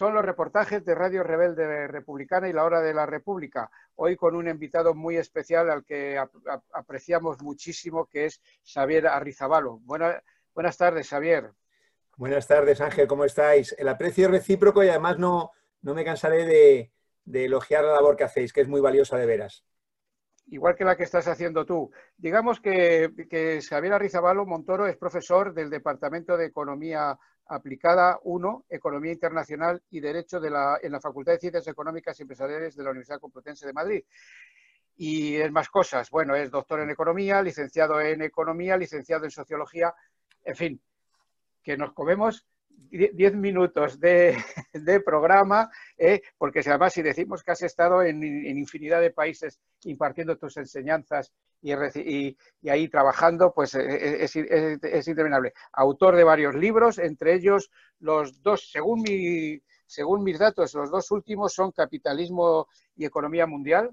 son los reportajes de Radio Rebelde Republicana y La Hora de la República. Hoy con un invitado muy especial al que apreciamos muchísimo, que es Xavier Arrizabalo. buenas tardes, Xavier. Buenas tardes, Ángel, ¿cómo estáis? El aprecio es recíproco y además no, no me cansaré de, de elogiar la labor que hacéis, que es muy valiosa de veras igual que la que estás haciendo tú. Digamos que, que Xavier Arrizabalo Montoro es profesor del Departamento de Economía Aplicada 1, Economía Internacional y Derecho en la Facultad de Ciencias Económicas y Empresariales de la Universidad Complutense de Madrid. Y es más cosas. Bueno, es doctor en Economía, licenciado en Economía, licenciado en Sociología, en fin, que nos comemos 10 minutos de, programa, eh, porque además si decimos que has estado en, infinidad de países impartiendo tus enseñanzas y, ahí trabajando, pues eh, eh, es, interminable. Autor de varios libros, entre ellos los dos, según, según mis datos, los dos últimos son Capitalismo y Economía Mundial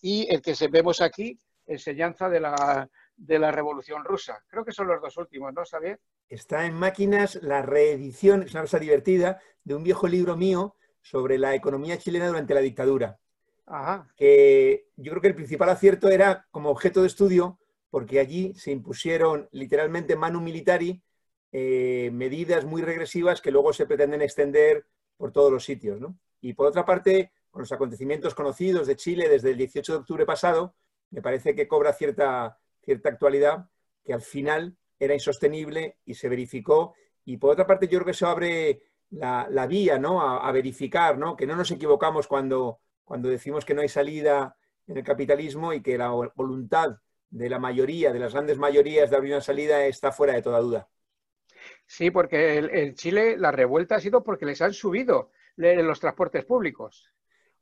y el que vemos aquí, Enseñanza de la, de la Revolución Rusa. Creo que son los dos últimos, ¿no, Xavier? Está en máquinas la reedición, es una cosa divertida, de un viejo libro mío sobre la economía chilena durante la dictadura. Ajá. Que yo creo que el principal acierto era como objeto de estudio, porque allí se impusieron literalmente manu militari eh, medidas muy regresivas que luego se pretenden extender por todos los sitios. ¿no? Y por otra parte, con los acontecimientos conocidos de Chile desde el 18 de octubre pasado, me parece que cobra cierta, cierta actualidad que al final era insostenible y se verificó. Y por otra parte, yo creo que eso abre la, vía ¿no? A, verificar ¿no? que no nos equivocamos cuando, cuando decimos que no hay salida en el capitalismo y que la voluntad de la mayoría, de las grandes mayorías de abrir una salida está fuera de toda duda. Sí, porque en Chile la revuelta ha sido porque les han subido los transportes públicos.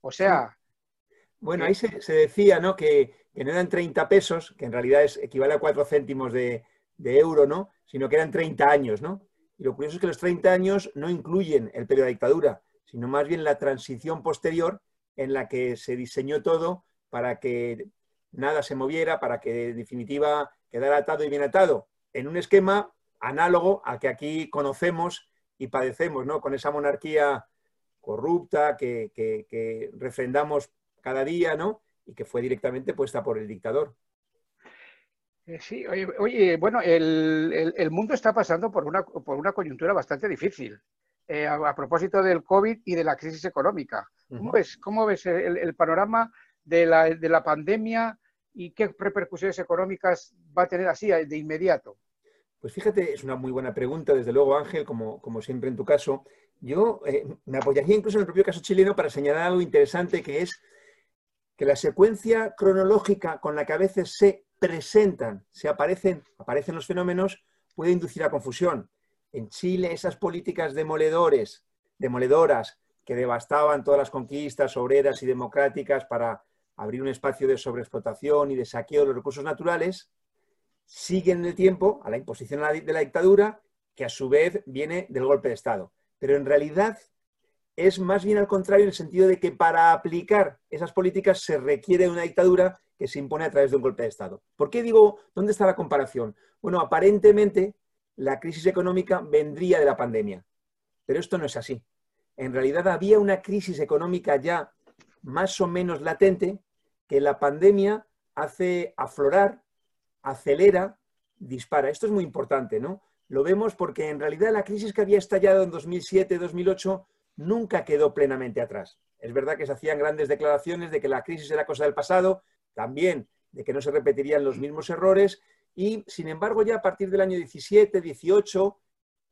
O sea... Bueno, ahí se, decía ¿no? Que, que, no eran 30 pesos, que en realidad es, equivale a 4 céntimos de, euro, ¿no? Sino que eran 30 años, ¿no? Y lo curioso es que los 30 años no incluyen el periodo de dictadura, sino más bien la transición posterior en la que se diseñó todo para que nada se moviera, para que en definitiva quedara atado y bien atado, en un esquema análogo al que aquí conocemos y padecemos, ¿no? Con esa monarquía corrupta que, que refrendamos cada día, ¿no? Y que fue directamente puesta por el dictador. Eh, sí, oye, bueno, el, mundo está pasando por una, por una coyuntura bastante difícil. Eh, a, propósito del COVID y de la crisis económica. ¿Cómo ves, cómo ves el, panorama de la, de la, pandemia y qué repercusiones económicas va a tener así de inmediato? Pues fíjate, es una muy buena pregunta, desde luego, Ángel, como, como siempre en tu caso. Yo eh, me apoyaría incluso en el propio caso chileno para señalar algo interesante que es que la secuencia cronológica con la que a veces se presentan, se aparecen, aparecen los fenómenos, puede inducir a confusión. En Chile, esas políticas demoledores, demoledoras que devastaban todas las conquistas obreras y democráticas para abrir un espacio de sobreexplotación y de saqueo de los recursos naturales, siguen en el tiempo a la imposición de la dictadura, que a su vez viene del golpe de Estado. Pero en realidad es más bien al contrario en el sentido de que para aplicar esas políticas se requiere una dictadura que se impone a través de un golpe de Estado. ¿Por qué digo, dónde está la comparación? Bueno, aparentemente la crisis económica vendría de la pandemia, pero esto no es así. En realidad había una crisis económica ya más o menos latente que la pandemia hace aflorar, acelera, dispara. Esto es muy importante, ¿no? Lo vemos porque en realidad la crisis que había estallado en 2007-2008 nunca quedó plenamente atrás. Es verdad que se hacían grandes declaraciones de que la crisis era cosa del pasado, también de que no se repetirían los mismos errores y, sin embargo, ya a partir del año 17, 18,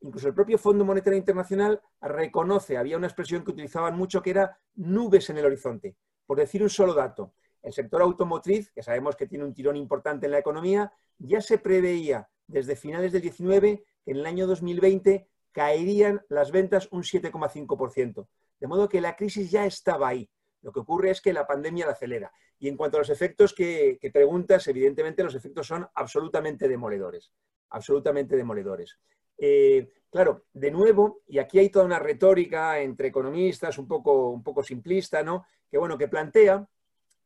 incluso el propio Fondo Monetario Internacional reconoce, había una expresión que utilizaban mucho que era nubes en el horizonte. Por decir un solo dato, el sector automotriz, que sabemos que tiene un tirón importante en la economía, ya se preveía desde finales del 19 que en el año 2020 caerían las ventas un 7,5%. De modo que la crisis ya estaba ahí. Lo que ocurre es que la pandemia la acelera. Y en cuanto a los efectos que, preguntas, evidentemente los efectos son absolutamente demoledores. Absolutamente demoledores. Eh, claro, de nuevo, y aquí hay toda una retórica entre economistas un poco, un poco simplista, ¿no? Que bueno, que plantea,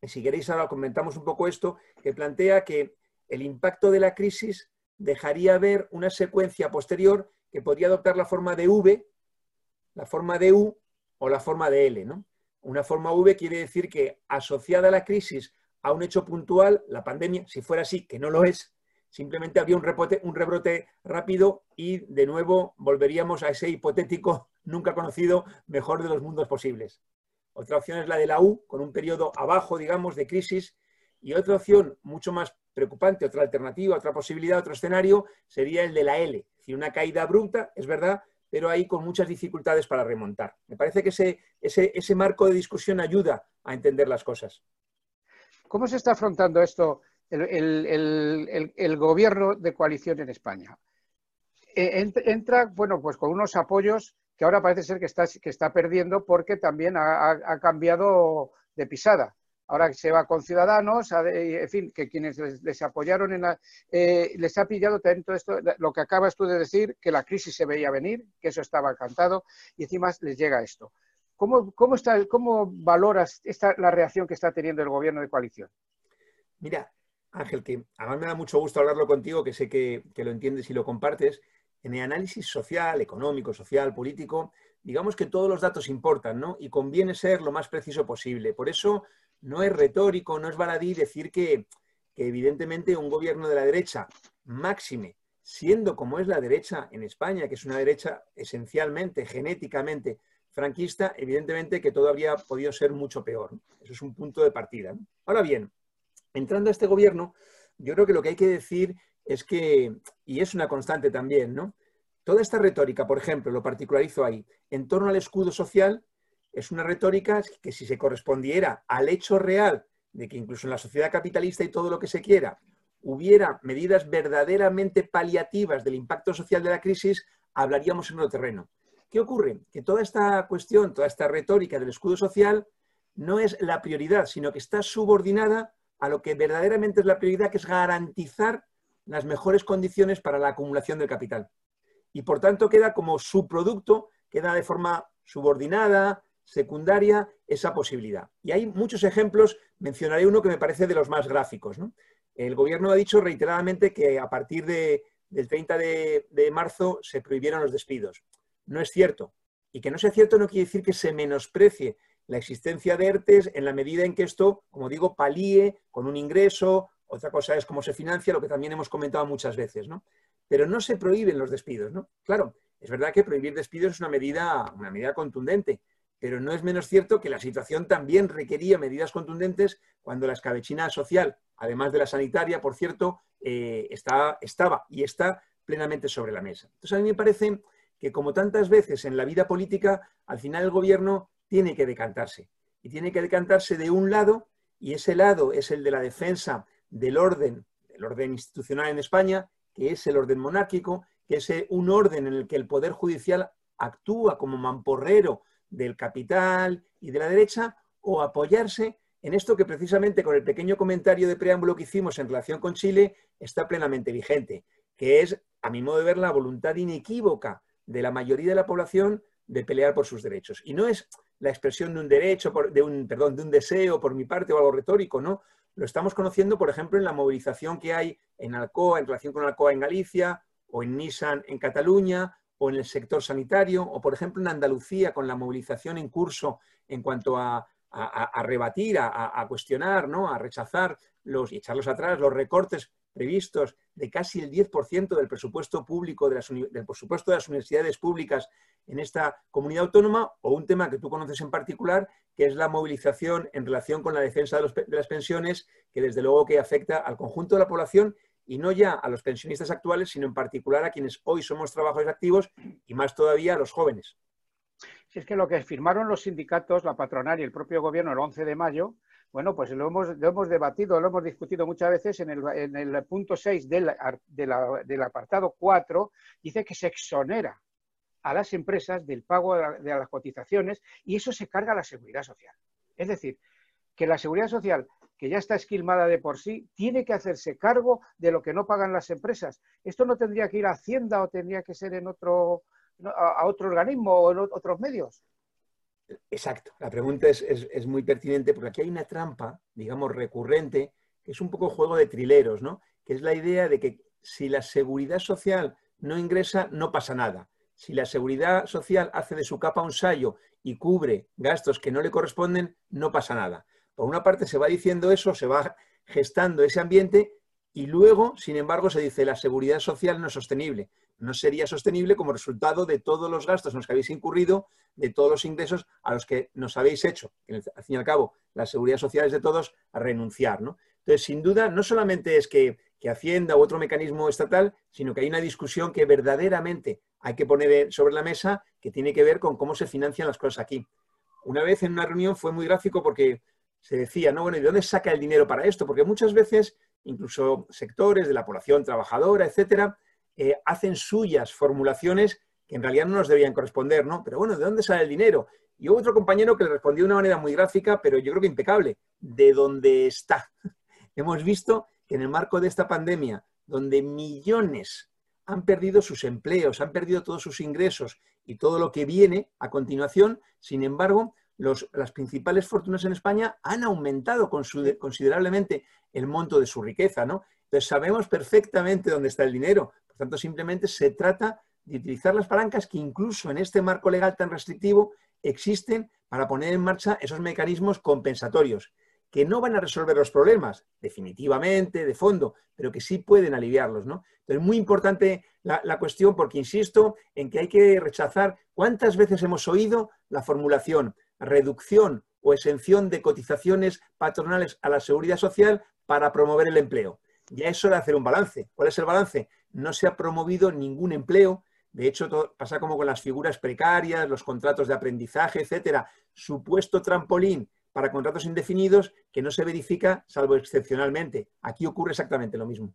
si queréis ahora comentamos un poco esto, que plantea que el impacto de la crisis dejaría ver una secuencia posterior que podría adoptar la forma de V, la forma de U, o la forma de L. ¿no? Una forma V quiere decir que asociada a la crisis a un hecho puntual, la pandemia, si fuera así, que no lo es, simplemente habría un, un rebrote rápido y de nuevo volveríamos a ese hipotético nunca conocido mejor de los mundos posibles. Otra opción es la de la U, con un periodo abajo, digamos, de crisis. Y otra opción mucho más preocupante, otra alternativa, otra posibilidad, otro escenario, sería el de la L. Decir, una caída abrupta, es verdad, pero ahí con muchas dificultades para remontar. Me parece que ese, ese, marco de discusión ayuda a entender las cosas. ¿Cómo se está afrontando esto el, gobierno de coalición en España? E, entra, bueno, pues con unos apoyos que ahora parece ser que está, que está perdiendo porque también ha cambiado de pisada ahora se va con Ciudadanos, en fin, que quienes les, apoyaron en la, eh, les ha pillado también todo esto, lo que acabas tú de decir, que la crisis se veía venir, que eso estaba cantado, y encima les llega esto. ¿Cómo, cómo, está, cómo valoras esta, la reacción que está teniendo el gobierno de coalición? Mira, Ángel, que además me da mucho gusto hablarlo contigo, que sé que, que lo entiendes y lo compartes. En el análisis social, económico, social, político, digamos que todos los datos importan, ¿no? Y conviene ser lo más preciso posible. Por eso no es retórico, no es baladí decir que, evidentemente un gobierno de la derecha, máxime, siendo como es la derecha en España, que es una derecha esencialmente, genéticamente franquista, evidentemente que todo habría podido ser mucho peor. Eso es un punto de partida. Ahora bien, entrando a este gobierno, yo creo que lo que hay que decir es que, y es una constante también, ¿no? Toda esta retórica, por ejemplo, lo particularizo ahí, en torno al escudo social, es una retórica que si se correspondiera al hecho real de que incluso en la sociedad capitalista y todo lo que se quiera hubiera medidas verdaderamente paliativas del impacto social de la crisis, hablaríamos en otro terreno. ¿Qué ocurre? Que toda esta cuestión, toda esta retórica del escudo social no es la prioridad, sino que está subordinada a lo que verdaderamente es la prioridad, que es garantizar las mejores condiciones para la acumulación del capital. Y por tanto queda como subproducto, queda de forma subordinada, secundaria esa posibilidad. Y hay muchos ejemplos, mencionaré uno que me parece de los más gráficos. El gobierno ha dicho reiteradamente que a partir de, del 30 de, de, marzo se prohibieron los despidos. No es cierto. Y que no sea cierto no quiere decir que se menosprecie la existencia de ERTES en la medida en que esto, como digo, palíe con un ingreso. Otra cosa es cómo se financia, lo que también hemos comentado muchas veces. ¿no? Pero no se prohíben los despidos. ¿no? Claro, es verdad que prohibir despidos es una medida, una medida contundente, pero no es menos cierto que la situación también requería medidas contundentes cuando la escabechina social, además de la sanitaria, por cierto, eh, estaba y está plenamente sobre la mesa. Entonces, a mí me parece que, como tantas veces en la vida política, al final el gobierno tiene que decantarse. Y tiene que decantarse de un lado, y ese lado es el de la defensa del orden, del orden institucional en España, que es el orden monárquico, que es un orden en el que el Poder Judicial actúa como mamporrero del capital y de la derecha o apoyarse en esto que precisamente con el pequeño comentario de preámbulo que hicimos en relación con Chile está plenamente vigente, que es, a mi modo de ver, la voluntad inequívoca de la mayoría de la población de pelear por sus derechos. Y no es la expresión de un derecho, de un, perdón, de un deseo por mi parte o algo retórico, ¿no? Lo estamos conociendo, por ejemplo, en la movilización que hay en Alcoa, en relación con Alcoa en Galicia, o en Nissan en Cataluña, o en el sector sanitario, o por ejemplo en Andalucía con la movilización en curso en cuanto a, rebatir, a, cuestionar, ¿no? a rechazar los, y echarlos atrás los recortes previstos de casi el 10% del presupuesto público, de las, del presupuesto de las universidades públicas en esta comunidad autónoma, o un tema que tú conoces en particular, que es la movilización en relación con la defensa de, de las pensiones, que desde luego que afecta al conjunto de la población y no ya a los pensionistas actuales, sino en particular a quienes hoy somos trabajadores activos y más todavía a los jóvenes. Si es que lo que firmaron los sindicatos, la patronal y el propio gobierno el 11 de mayo, bueno, pues lo hemos, lo hemos debatido, lo hemos discutido muchas veces en el, punto 6 del, del apartado 4, dice que se exonera a las empresas del pago de las cotizaciones y eso se carga a la seguridad social. Es decir, que la seguridad social que ya está esquilmada de por sí, tiene que hacerse cargo de lo que no pagan las empresas. Esto no tendría que ir a Hacienda o tendría que ser en otro, a otro organismo o en otros medios. Exacto, la pregunta es, es, muy pertinente porque aquí hay una trampa, digamos, recurrente, que es un poco juego de trileros, ¿no? Que es la idea de que si la seguridad social no ingresa, no pasa nada. Si la seguridad social hace de su capa un sallo y cubre gastos que no le corresponden, no pasa nada. Por una parte se va diciendo eso, se va gestando ese ambiente y luego, sin embargo, se dice la seguridad social no es sostenible. No sería sostenible como resultado de todos los gastos en los que habéis incurrido, de todos los ingresos a los que nos habéis hecho, al fin y al cabo, la seguridad social es de todos, a renunciar. ¿no? Entonces, sin duda, no solamente es que, que Hacienda u otro mecanismo estatal, sino que hay una discusión que verdaderamente hay que poner sobre la mesa que tiene que ver con cómo se financian las cosas aquí. Una vez en una reunión fue muy gráfico porque se decía, no, bueno, ¿y de dónde saca el dinero para esto? Porque muchas veces, incluso sectores de la población trabajadora, etcétera, eh, hacen suyas formulaciones que en realidad no nos debían corresponder, ¿no? Pero bueno, ¿de dónde sale el dinero? Y hubo otro compañero que le respondió de una manera muy gráfica, pero yo creo que impecable, de dónde está. Hemos visto que en el marco de esta pandemia, donde millones han perdido sus empleos, han perdido todos sus ingresos y todo lo que viene a continuación, sin embargo, las principales fortunas en España han aumentado considerablemente el monto de su riqueza, ¿no? Entonces sabemos perfectamente dónde está el dinero. Por tanto, simplemente se trata de utilizar las palancas que incluso en este marco legal tan restrictivo existen para poner en marcha esos mecanismos compensatorios, que no van a resolver los problemas definitivamente, de fondo, pero que sí pueden aliviarlos, ¿no? Entonces, muy importante la, la cuestión porque insisto en que hay que rechazar cuántas veces hemos oído la formulación reducción o exención de cotizaciones patronales a la seguridad social para promover el empleo. Ya es hora de hacer un balance. ¿Cuál es el balance? No se ha promovido ningún empleo. De hecho, pasa como con las figuras precarias, los contratos de aprendizaje, etcétera. Supuesto trampolín para contratos indefinidos que no se verifica salvo excepcionalmente. Aquí ocurre exactamente lo mismo.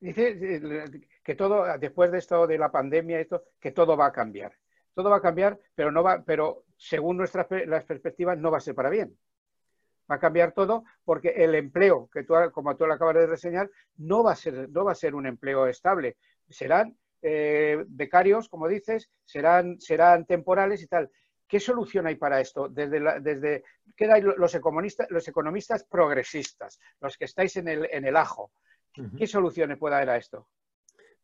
Dice eh, que todo, después de esto de la pandemia, esto, que todo va a cambiar todo va a cambiar, pero no va, pero según nuestras las perspectivas no va a ser para bien. Va a cambiar todo porque el empleo que tú, como tú lo acabas de reseñar, no va a ser, no va a ser un empleo estable. Serán eh, becarios, como dices, serán, serán temporales y tal. ¿Qué solución hay para esto? Desde, desde ¿Qué los economistas, los economistas progresistas, los que estáis en el, en el ajo? ¿Qué soluciones puede haber a esto?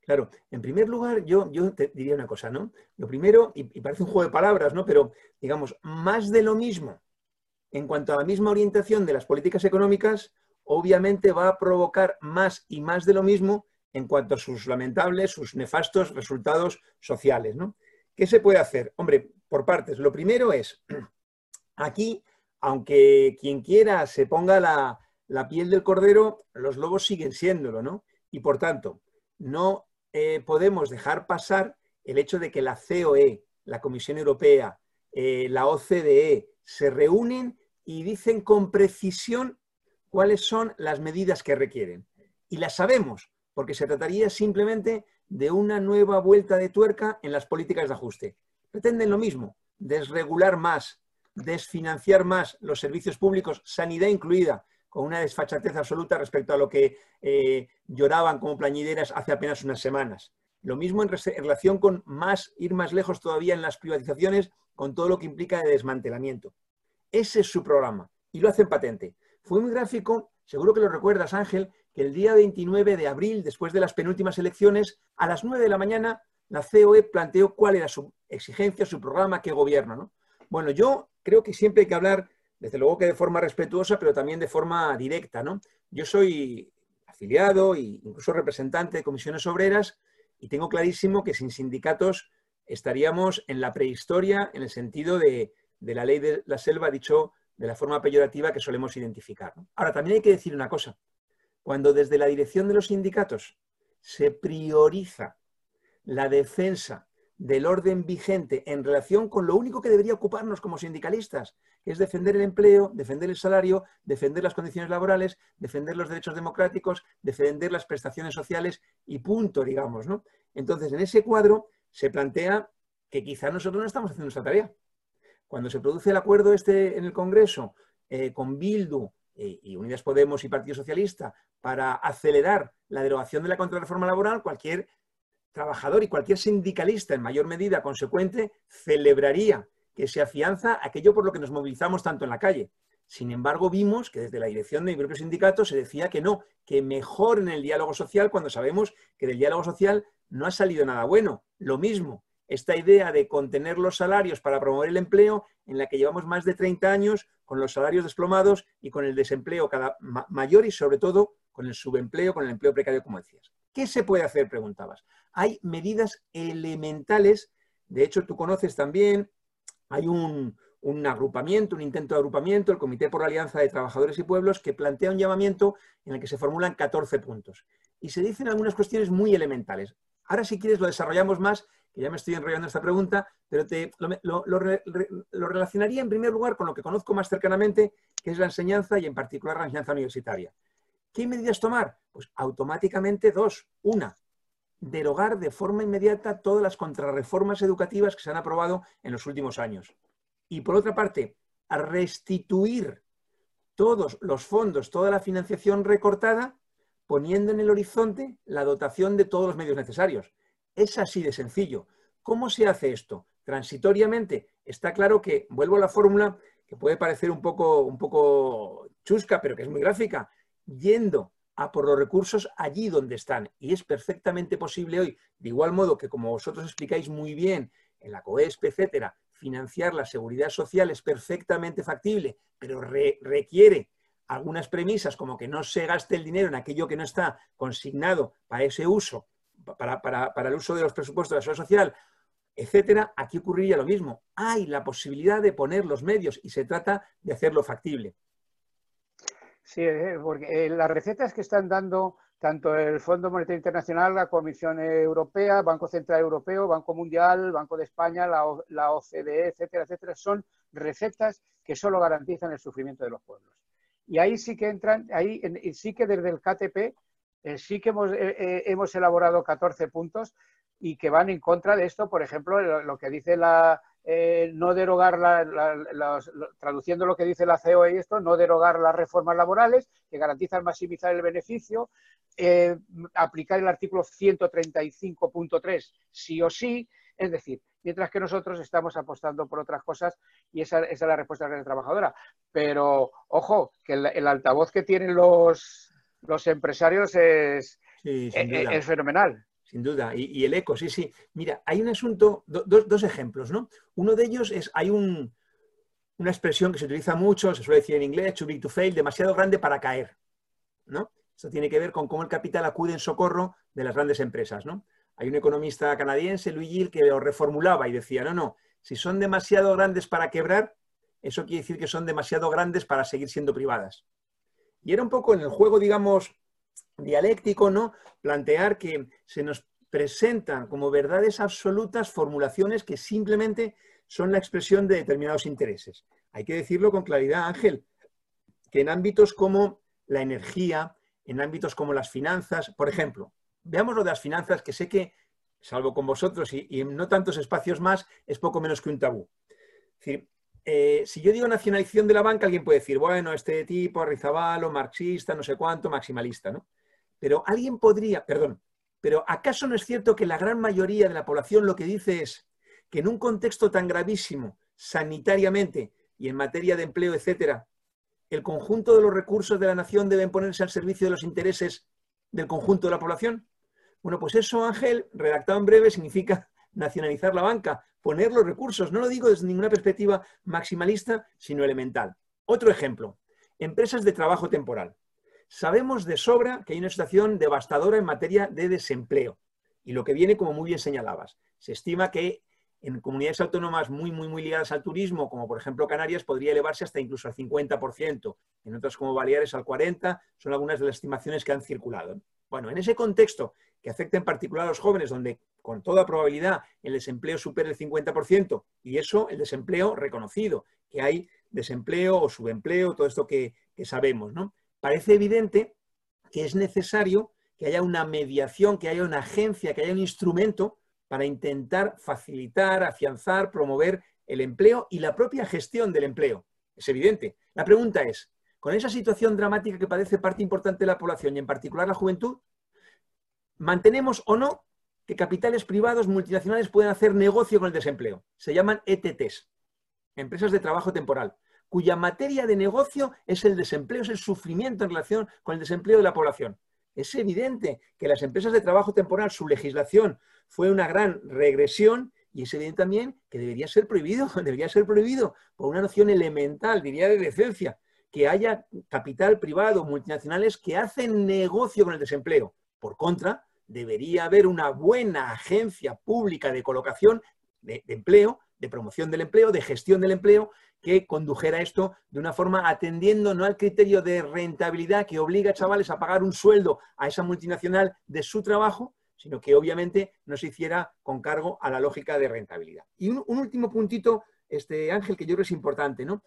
Claro, en primer lugar, yo, yo te diría una cosa, ¿no? Lo primero, y, parece un juego de palabras, ¿no? Pero, digamos, más de lo mismo en cuanto a la misma orientación de las políticas económicas, obviamente va a provocar más y más de lo mismo en cuanto a sus lamentables, sus nefastos resultados sociales, ¿no? ¿Qué se puede hacer? Hombre, por partes. Lo primero es, aquí, aunque quien quiera se ponga la, la piel del cordero, los lobos siguen siéndolo, ¿no? Y por tanto, no eh, podemos dejar pasar el hecho de que la COE, la Comisión Europea, eh, la OCDE se reúnen y dicen con precisión cuáles son las medidas que requieren. Y las sabemos, porque se trataría simplemente de una nueva vuelta de tuerca en las políticas de ajuste. Pretenden lo mismo, desregular más, desfinanciar más los servicios públicos, sanidad incluida, con una desfachatez absoluta respecto a lo que eh, lloraban como plañideras hace apenas unas semanas. Lo mismo en, relación con más, ir más lejos todavía en las privatizaciones, con todo lo que implica de desmantelamiento. Ese es su programa y lo hacen patente. Fue muy gráfico, seguro que lo recuerdas Ángel, que el día 29 de abril, después de las penúltimas elecciones, a las 9 de la mañana, la COE planteó cuál era su exigencia, su programa, qué gobierno. ¿no? Bueno, yo creo que siempre hay que hablar desde luego que de forma respetuosa, pero también de forma directa, ¿no? Yo soy afiliado e incluso representante de comisiones obreras y tengo clarísimo que sin sindicatos estaríamos en la prehistoria en el sentido de, la ley de la selva, dicho de la forma peyorativa que solemos identificar. Ahora, también hay que decir una cosa. Cuando desde la dirección de los sindicatos se prioriza la defensa del orden vigente en relación con lo único que debería ocuparnos como sindicalistas, es defender el empleo, defender el salario, defender las condiciones laborales, defender los derechos democráticos, defender las prestaciones sociales y punto, digamos, ¿no? Entonces, en ese cuadro se plantea que quizá nosotros no estamos haciendo nuestra tarea. Cuando se produce el acuerdo este en el Congreso eh, con Bildu eh, y Unidas Podemos y Partido Socialista para acelerar la derogación de la contrarreforma laboral, cualquier trabajador y cualquier sindicalista en mayor medida consecuente celebraría que se afianza aquello por lo que nos movilizamos tanto en la calle. Sin embargo, vimos que desde la dirección de mi propio sindicato se decía que no, que mejor en el diálogo social cuando sabemos que del diálogo social no ha salido nada bueno. Lo mismo, esta idea de contener los salarios para promover el empleo, en la que llevamos más de 30 años con los salarios desplomados y con el desempleo cada mayor y sobre todo con el subempleo, con el empleo precario, como decías. ¿Qué se puede hacer? Preguntabas. Hay medidas elementales, de hecho tú conoces también, hay un, agrupamiento, un intento de agrupamiento, el Comité por la Alianza de Trabajadores y Pueblos, que plantea un llamamiento en el que se formulan 14 puntos. Y se dicen algunas cuestiones muy elementales. Ahora, si quieres, lo desarrollamos más, que ya me estoy enrollando esta pregunta, pero te, lo, lo, relacionaría en primer lugar con lo que conozco más cercanamente, que es la enseñanza y en particular la enseñanza universitaria. ¿Qué medidas tomar? Pues automáticamente dos. Una, derogar de forma inmediata todas las contrarreformas educativas que se han aprobado en los últimos años. Y por otra parte, a restituir todos los fondos, toda la financiación recortada, poniendo en el horizonte la dotación de todos los medios necesarios. Es así de sencillo. ¿Cómo se hace esto? Transitoriamente. Está claro que, vuelvo a la fórmula, que puede parecer un poco, un poco chusca, pero que es muy gráfica, yendo a por los recursos allí donde están. Y es perfectamente posible hoy, de igual modo que como vosotros explicáis muy bien en la COESP, etcétera, financiar la seguridad social es perfectamente factible, pero requiere algunas premisas como que no se gaste el dinero en aquello que no está consignado para ese uso, para, para el uso de los presupuestos de la seguridad social, etcétera, aquí ocurriría lo mismo. Hay la posibilidad de poner los medios y se trata de hacerlo factible. Sí, eh, porque eh, las recetas que están dando tanto el Fondo Monetario Internacional, la Comisión Europea, Banco Central Europeo, Banco Mundial, Banco de España, la, OCDE, etcétera, etcétera, son recetas que solo garantizan el sufrimiento de los pueblos. Y ahí sí que entran, ahí sí que desde el KTP eh, sí que hemos, hemos, elaborado 14 puntos y que van en contra de esto, por ejemplo, lo que dice la, eh, no derogar, traduciendo lo que dice la CEO y esto, no derogar las reformas laborales que garantizan maximizar el beneficio, eh, aplicar el artículo 135.3 sí o sí, es decir, mientras que nosotros estamos apostando por otras cosas y esa, es la respuesta de la trabajadora. Pero, ojo, que el, altavoz que tienen los, los empresarios es, es fenomenal. Sin duda. Y, el eco, sí, sí. Mira, hay un asunto, dos ejemplos, ¿no? Uno de ellos es, hay una expresión que se utiliza mucho, se suele decir en inglés, too big to fail, demasiado grande para caer, ¿no? Esto tiene que ver con cómo el capital acude en socorro de las grandes empresas, ¿no? Hay un economista canadiense, Louis Gill, que lo reformulaba y decía, no, no, si son demasiado grandes para quebrar, eso quiere decir que son demasiado grandes para seguir siendo privadas. Y era un poco en el juego, digamos, dialéctico, ¿no? Plantear que se nos presentan como verdades absolutas formulaciones que simplemente son la expresión de determinados intereses. Hay que decirlo con claridad, Ángel, que en ámbitos como la energía, en ámbitos como las finanzas, por ejemplo, veamos lo de las finanzas, que sé que, salvo con vosotros y, en no tantos espacios más, es poco menos que un tabú. Es decir, eh, si yo digo nacionalización de la banca, alguien puede decir, bueno, este tipo, Arrizabalo, marxista, no sé cuánto, maximalista, ¿no? Pero alguien podría, perdón, pero ¿acaso no es cierto que la gran mayoría de la población lo que dice es que en un contexto tan gravísimo, sanitariamente y en materia de empleo, etcétera, el conjunto de los recursos de la nación deben ponerse al servicio de los intereses del conjunto de la población? Bueno, pues eso, Ángel, redactado en breve, significa nacionalizar la banca, poner los recursos. No lo digo desde ninguna perspectiva maximalista, sino elemental. Otro ejemplo, empresas de trabajo temporal. Sabemos de sobra que hay una situación devastadora en materia de desempleo. Y lo que viene, como muy bien señalabas, se estima que en comunidades autónomas muy, muy, muy ligadas al turismo, como por ejemplo Canarias, podría elevarse hasta incluso al 50%. En otras como Baleares al 40%, son algunas de las estimaciones que han circulado. Bueno, en ese contexto que afecta en particular a los jóvenes, donde con toda probabilidad el desempleo supera el 50%, y eso el desempleo reconocido, que hay desempleo o subempleo, todo esto que, que sabemos, ¿no? parece evidente que es necesario que haya una mediación, que haya una agencia, que haya un instrumento para intentar facilitar, afianzar, promover el empleo y la propia gestión del empleo. Es evidente. La pregunta es, con esa situación dramática que padece parte importante de la población y en particular la juventud, ¿mantenemos o no que capitales privados multinacionales pueden hacer negocio con el desempleo? Se llaman ETTs, empresas de trabajo temporal cuya materia de negocio es el desempleo, es el sufrimiento en relación con el desempleo de la población. Es evidente que las empresas de trabajo temporal, su legislación fue una gran regresión Y es evidente también que debería ser prohibido, debería ser prohibido por una noción elemental, diría de decencia, que haya capital privado, multinacionales que hacen negocio con el desempleo. Por contra, debería haber una buena agencia pública de colocación de, empleo, de promoción del empleo, de gestión del empleo, que condujera esto de una forma atendiendo no al criterio de rentabilidad que obliga a chavales a pagar un sueldo a esa multinacional de su trabajo, sino que obviamente no se hiciera con cargo a la lógica de rentabilidad. Y un, último puntito, este, Ángel, que yo creo es importante, ¿no?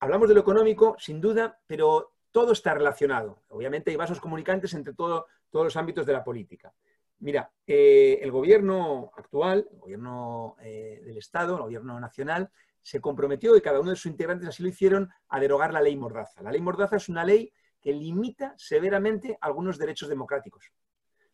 Hablamos de lo económico, sin duda, pero todo está relacionado. Obviamente hay vasos comunicantes entre todos los ámbitos de la política. Mira, eh, el gobierno actual, el gobierno eh, del Estado, el gobierno nacional, se comprometió, y cada uno de sus integrantes así lo hicieron, a derogar la ley Mordaza. La ley Mordaza es una ley que limita severamente algunos derechos democráticos.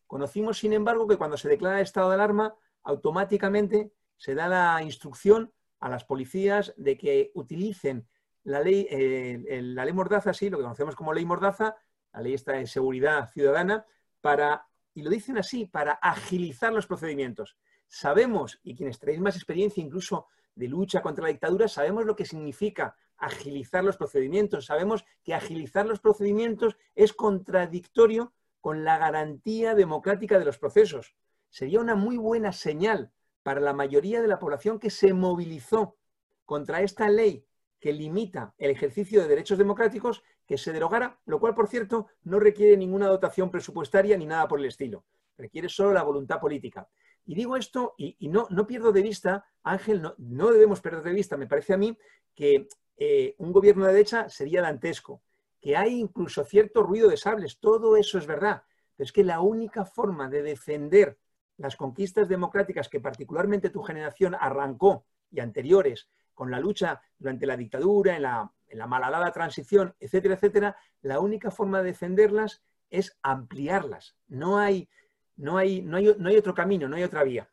Conocimos, sin embargo, que cuando se declara estado de alarma, automáticamente se da la instrucción a las policías de que utilicen la ley, eh, la ley Mordaza, sí, lo que conocemos como ley Mordaza, la ley esta de seguridad ciudadana, para, y lo dicen así, para agilizar los procedimientos. Sabemos, y quienes traéis más experiencia incluso de lucha contra la dictadura, sabemos lo que significa agilizar los procedimientos. Sabemos que agilizar los procedimientos es contradictorio con la garantía democrática de los procesos. Sería una muy buena señal para la mayoría de la población que se movilizó contra esta ley que limita el ejercicio de derechos democráticos que se derogara, lo cual, por cierto, no requiere ninguna dotación presupuestaria ni nada por el estilo. Requiere solo la voluntad política. Y digo esto y, no, no, pierdo de vista, Ángel, no, no, debemos perder de vista, me parece a mí, que eh, un gobierno de derecha sería dantesco que hay incluso cierto ruido de sables, todo eso es verdad, pero es que la única forma de defender las conquistas democráticas que particularmente tu generación arrancó y anteriores con la lucha durante la dictadura, en la, en la malhadada transición, etcétera, etcétera, la única forma de defenderlas es ampliarlas. No hay, no hay, no hay, no hay otro camino, no hay otra vía.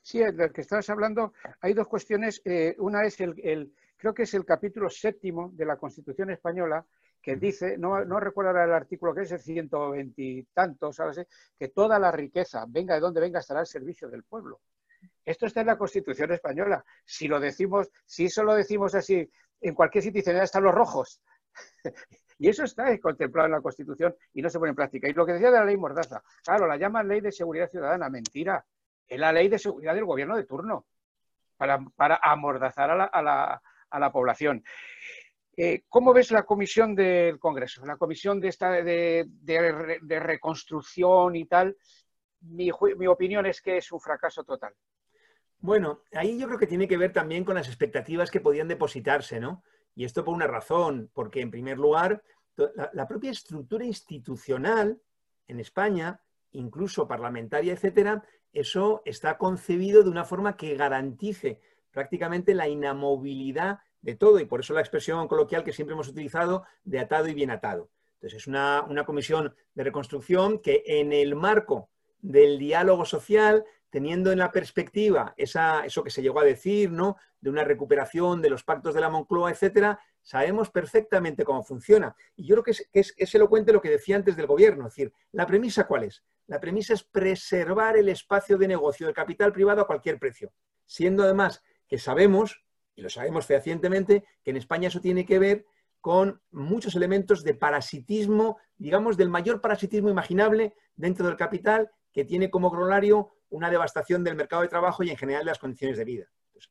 Sí, del que estabas hablando, hay dos cuestiones. Eh, una es el, creo que es el capítulo séptimo de la Constitución española, que dice, no, no recuerdo el artículo que es el ciento veintitantos, que toda la riqueza, venga de donde venga, estará al servicio del pueblo. Esto está en la Constitución española. Si lo decimos, si eso lo decimos así, en cualquier sitio dicen, están los rojos. y eso está contemplado en la Constitución y no se pone en práctica. Y lo que decía de la ley Mordaza, claro, la llaman ley de seguridad ciudadana, mentira. Es la ley de seguridad del gobierno de turno, para, amordazar a la, a la población. Eh, ¿Cómo ves la comisión del Congreso? La comisión de, esta, de, reconstrucción y tal. Mi, opinión es que es un fracaso total. Bueno, ahí yo creo que tiene que ver también con las expectativas que podían depositarse, ¿no? Y esto por una razón, porque en primer lugar, la, propia estructura institucional en España, incluso parlamentaria, etcétera, eso está concebido de una forma que garantice prácticamente la inamovilidad de todo y por eso la expresión coloquial que siempre hemos utilizado de atado y bien atado. Entonces es una, comisión de reconstrucción que en el marco del diálogo social, teniendo en la perspectiva eso que se llegó a decir, ¿no? De una recuperación de los pactos de la Moncloa, etcétera, sabemos perfectamente cómo funciona. Y yo creo que es, que es, es elocuente lo que decía antes del gobierno. Es decir, ¿la premisa cuál es? La premisa es preservar el espacio de negocio del capital privado a cualquier precio, siendo además que sabemos, y lo sabemos fehacientemente, que en España eso tiene que ver con muchos elementos de parasitismo, digamos, del mayor parasitismo imaginable dentro del capital, que tiene como corolario una devastación del mercado de trabajo y en general de las condiciones de vida.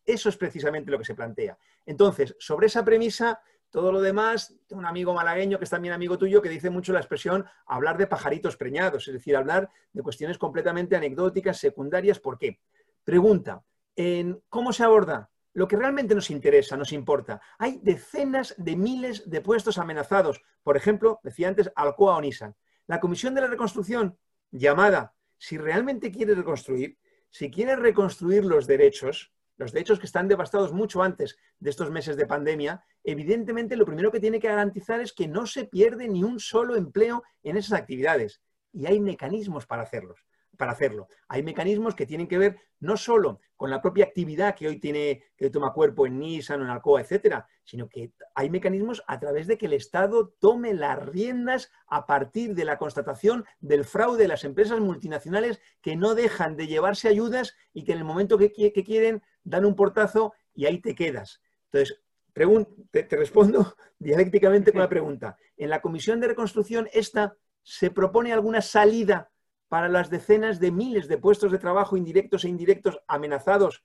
eso es precisamente lo que se plantea. Entonces, sobre esa premisa, todo lo demás, un amigo malagueño que es también amigo tuyo que dice mucho la expresión hablar de pajaritos preñados, es decir, hablar de cuestiones completamente anecdóticas, secundarias. ¿Por qué? Pregunta, en cómo se aborda lo que realmente nos interesa, nos importa. Hay decenas de miles de puestos amenazados. Por ejemplo, decía antes, Alcoa o Nissan. La Comisión de la Reconstrucción, llamada, si realmente quiere reconstruir, si quiere reconstruir los derechos, los derechos que están devastados mucho antes de estos meses de pandemia, evidentemente lo primero que tiene que garantizar es que no se pierde ni un solo empleo en esas actividades. Y hay mecanismos para hacerlos. Para hacerlo. Hay mecanismos que tienen que ver no solo con la propia actividad que hoy tiene, que toma cuerpo en Nissan o en Alcoa, etcétera, sino que hay mecanismos a través de que el Estado tome las riendas a partir de la constatación del fraude de las empresas multinacionales que no dejan de llevarse ayudas y que en el momento que, quieren dan un portazo y ahí te quedas. Entonces, te, te respondo dialécticamente con la pregunta. En la Comisión de Reconstrucción, esta se propone alguna salida para las decenas de miles de puestos de trabajo indirectos e indirectos amenazados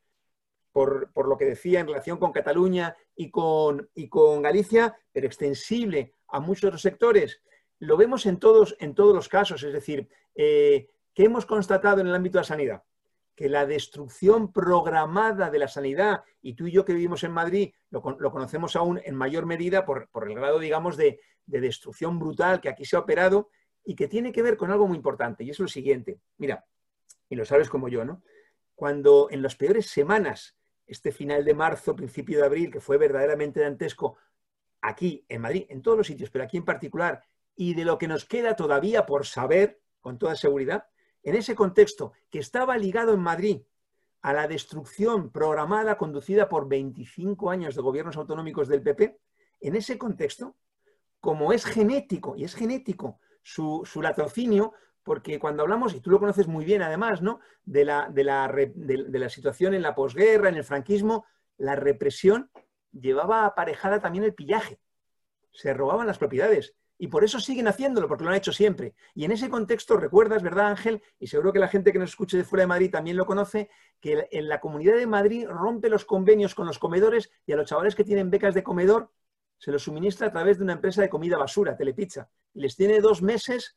por, lo que decía en relación con Cataluña y con, y con, Galicia, pero extensible a muchos otros sectores. Lo vemos en todos, en todos los casos, es decir, eh, ¿qué hemos constatado en el ámbito de la sanidad? Que la destrucción programada de la sanidad, y tú y yo que vivimos en Madrid lo, conocemos aún en mayor medida por, el grado, digamos, de, de destrucción brutal que aquí se ha operado, y que tiene que ver con algo muy importante, y es lo siguiente. Mira, y lo sabes como yo, ¿no? Cuando en las peores semanas, este final de marzo, principio de abril, que fue verdaderamente dantesco, aquí en Madrid, en todos los sitios, pero aquí en particular, y de lo que nos queda todavía por saber, con toda seguridad, en ese contexto que estaba ligado en Madrid a la destrucción programada conducida por 25 años de gobiernos autonómicos del PP, en ese contexto, como es genético, y es genético, su, su latrocinio, porque cuando hablamos, y tú lo conoces muy bien además, ¿no? de, la, de, la, de, la situación en la posguerra, en el franquismo, la represión llevaba aparejada también el pillaje. Se robaban las propiedades. Y por eso siguen haciéndolo, porque lo han hecho siempre. Y en ese contexto, recuerdas, ¿verdad, Ángel? Y seguro que la gente que nos escuche de fuera de Madrid también lo conoce, que en la comunidad de Madrid rompe los convenios con los comedores y a los chavales que tienen becas de comedor se los suministra a través de una empresa de comida basura, Telepizza, y les tiene dos meses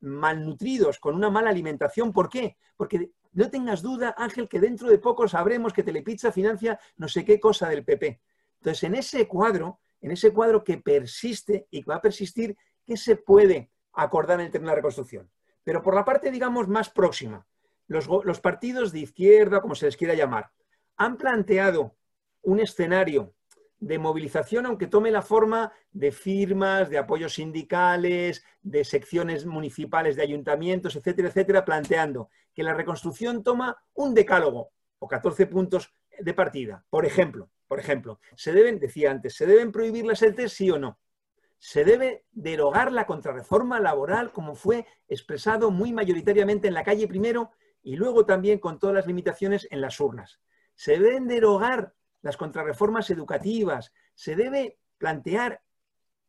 malnutridos, con una mala alimentación. ¿Por qué? Porque no tengas duda, Ángel, que dentro de poco sabremos que Telepizza financia no sé qué cosa del PP. Entonces, en ese cuadro, en ese cuadro que persiste y que va a persistir, ¿qué se puede acordar en el término de la reconstrucción? Pero por la parte, digamos, más próxima, los, los partidos de izquierda, como se les quiera llamar, han planteado un escenario de movilización, aunque tome la forma de firmas, de apoyos sindicales, de secciones municipales de ayuntamientos, etcétera, etcétera, planteando que la reconstrucción toma un decálogo o 14 puntos de partida. Por ejemplo, por ejemplo, se deben, decía antes, ¿se deben prohibir las ERTES, sí o no? Se debe derogar la contrarreforma laboral como fue expresado muy mayoritariamente en la calle primero y luego también con todas las limitaciones en las urnas. Se deben derogar las contrarreformas educativas. Se debe plantear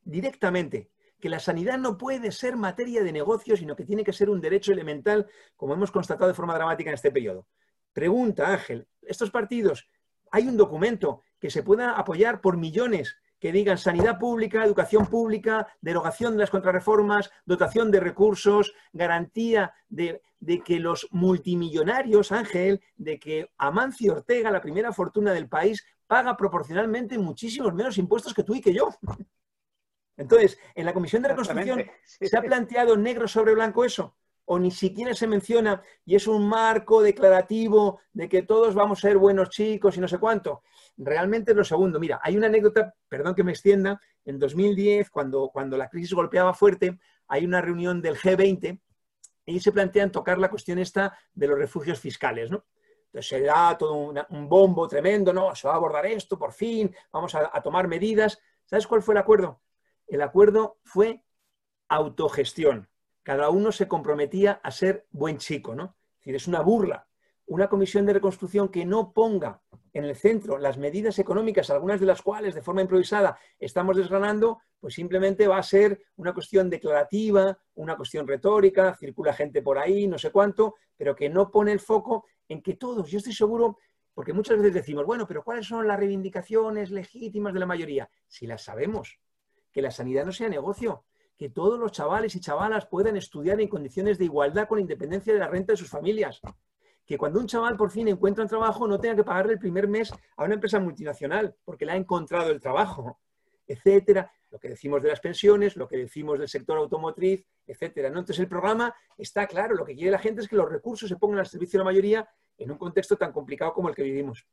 directamente que la sanidad no puede ser materia de negocio, sino que tiene que ser un derecho elemental, como hemos constatado de forma dramática en este periodo. Pregunta, Ángel, estos partidos, hay un documento que se pueda apoyar por millones que digan sanidad pública, educación pública, derogación de las contrarreformas, dotación de recursos, garantía de, que los multimillonarios, Ángel, de que Amancio Ortega, la primera fortuna del país, paga proporcionalmente muchísimos menos impuestos que tú y que yo. Entonces, en la Comisión de Reconstrucción se ha planteado negro sobre blanco eso o ni siquiera se menciona y es un marco declarativo de que todos vamos a ser buenos chicos y no sé cuánto. Realmente es lo segundo. Mira, hay una anécdota, perdón que me extienda, en 2010, cuando, cuando la crisis golpeaba fuerte, hay una reunión del G20 y se plantean tocar la cuestión esta de los refugios fiscales, ¿no? Entonces se da todo un bombo tremendo, ¿no? Se va a abordar esto, por fin, vamos a tomar medidas. ¿Sabes cuál fue el acuerdo? El acuerdo fue autogestión cada uno se comprometía a ser buen chico, ¿no? Es decir, es una burla. Una comisión de reconstrucción que no ponga en el centro las medidas económicas, algunas de las cuales de forma improvisada estamos desgranando, pues simplemente va a ser una cuestión declarativa, una cuestión retórica, circula gente por ahí, no sé cuánto, pero que no pone el foco en que todos, yo estoy seguro, porque muchas veces decimos, bueno, pero ¿cuáles son las reivindicaciones legítimas de la mayoría? Si las sabemos, que la sanidad no sea negocio, que todos los chavales y chavalas puedan estudiar en condiciones de igualdad con independencia de la renta de sus familias. Que cuando un chaval por fin encuentra un trabajo no tenga que pagarle el primer mes a una empresa multinacional porque le ha encontrado el trabajo, etcétera. Lo que decimos de las pensiones, lo que decimos del sector automotriz, etcétera. Entonces el programa está claro. Lo que quiere la gente es que los recursos se pongan al servicio de la mayoría en un contexto tan complicado como el que vivimos.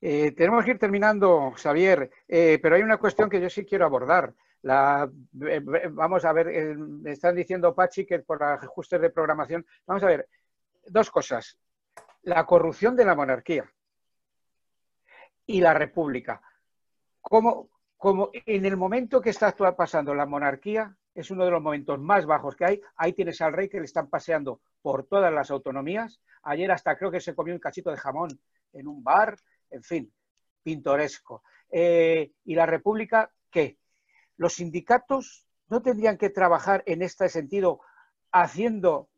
Eh, tenemos que ir terminando, Xavier, eh, pero hay una cuestión que yo sí quiero abordar. vamos a ver, me están diciendo Pachi que por ajustes de programación, vamos a ver, dos cosas. La corrupción de la monarquía y la república. Como, como en el momento que está pasando la monarquía, es uno de los momentos más bajos que hay. Ahí tienes al rey que le están paseando por todas las autonomías. Ayer hasta creo que se comió un cachito de jamón en un bar, en fin, pintoresco. Eh, ¿Y la República qué? Los sindicatos no tendrían que trabajar en este sentido haciendo,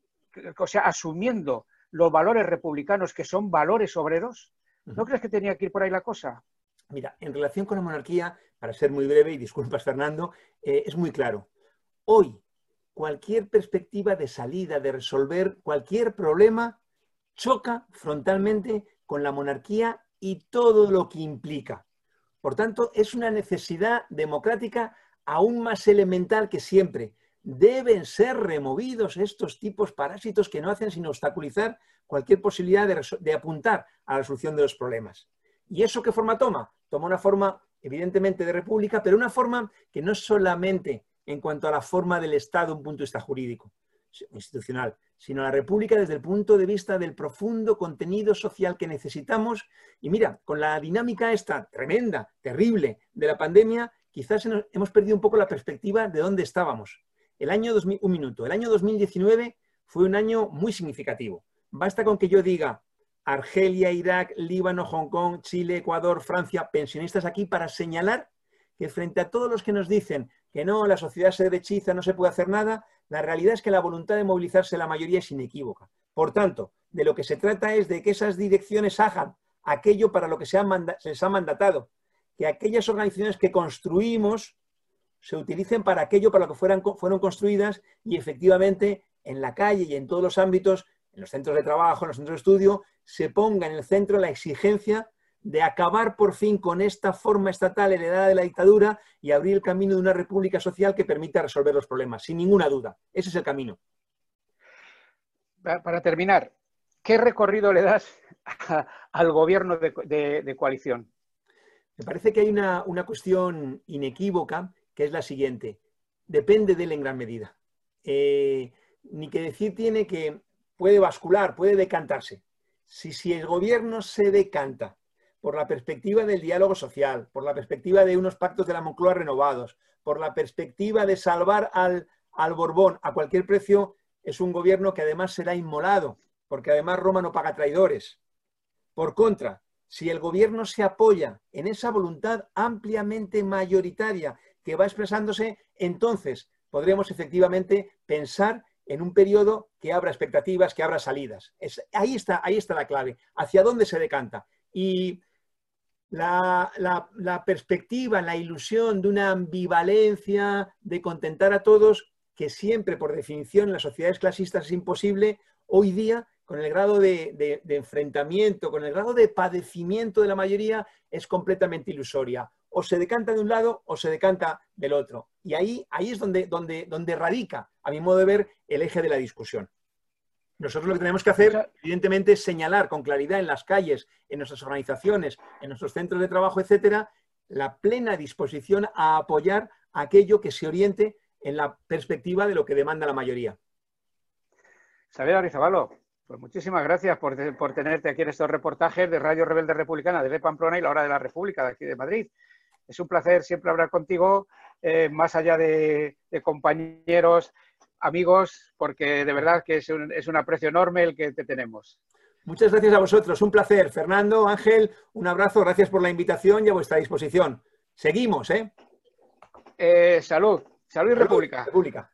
o sea, asumiendo los valores republicanos que son valores obreros. ¿No crees que tenía que ir por ahí la cosa? Mira, en relación con la monarquía, para ser muy breve, y disculpas Fernando, eh, es muy claro. Hoy, cualquier perspectiva de salida, de resolver cualquier problema, choca frontalmente con la monarquía y todo lo que implica. Por tanto, es una necesidad democrática aún más elemental que siempre. Deben ser removidos estos tipos parásitos que no hacen sino obstaculizar cualquier posibilidad de, apuntar a la resolución de los problemas. ¿Y eso qué forma toma? Toma una forma, evidentemente, de república, pero una forma que no es solamente en cuanto a la forma del Estado, un punto de vista jurídico, institucional, sino la República desde el punto de vista del profundo contenido social que necesitamos. Y mira, con la dinámica esta tremenda, terrible de la pandemia, quizás hemos perdido un poco la perspectiva de dónde estábamos. El año 2000, un minuto, el año 2019 fue un año muy significativo. Basta con que yo diga Argelia, Irak, Líbano, Hong Kong, Chile, Ecuador, Francia, pensionistas aquí para señalar que frente a todos los que nos dicen que no, la sociedad se derechiza, no se puede hacer nada, la realidad es que la voluntad de movilizarse la mayoría es inequívoca. Por tanto, de lo que se trata es de que esas direcciones hagan aquello para lo que se, les ha mandatado, que aquellas organizaciones que construimos se utilicen para aquello para lo que fueran, fueron construidas y efectivamente en la calle y en todos los ámbitos, en los centros de trabajo, en los centros de estudio, se ponga en el centro la exigencia de acabar por fin con esta forma estatal heredada de la dictadura y abrir el camino de una república social que permita resolver los problemas, sin ninguna duda. Ese es el camino. Para terminar, ¿qué recorrido le das al gobierno de, coalición? Me parece que hay una, cuestión inequívoca que es la siguiente. Depende de él en gran medida. Eh, ni que decir tiene que puede bascular, puede decantarse. Si, si el gobierno se decanta por la perspectiva del diálogo social, por la perspectiva de unos pactos de la Moncloa renovados, por la perspectiva de salvar al, al Borbón a cualquier precio, es un gobierno que además será inmolado, porque además Roma no paga traidores. Por contra, si el gobierno se apoya en esa voluntad ampliamente mayoritaria que va expresándose, entonces podremos efectivamente pensar en un periodo que abra expectativas, que abra salidas. ahí, está, ahí está la clave. ¿Hacia dónde se decanta? Y la, perspectiva, la ilusión de una ambivalencia, de contentar a todos, que siempre, por definición, en las sociedades clasistas es imposible, hoy día, con el grado de, enfrentamiento, con el grado de padecimiento de la mayoría, es completamente ilusoria. O se decanta de un lado o se decanta del otro. Y ahí, ahí es donde, donde, donde radica, a mi modo de ver, el eje de la discusión. Nosotros lo que tenemos que hacer, evidentemente, es señalar con claridad en las calles, en nuestras organizaciones, en nuestros centros de trabajo, etcétera, la plena disposición a apoyar aquello que se oriente en la perspectiva de lo que demanda la mayoría. Xavier Arizabalo, pues muchísimas gracias por, tenerte aquí en estos reportajes de Radio Rebelde Republicana de Pamplona y la Hora de la República de aquí de Madrid. Es un placer siempre hablar contigo, eh, más allá de compañeros amigos, porque de verdad que es un, es un aprecio enorme el que te tenemos. Muchas gracias a vosotros, un placer. Fernando, Ángel, un abrazo, gracias por la invitación y a vuestra disposición. Seguimos, ¿eh? eh salud, salud y República. República.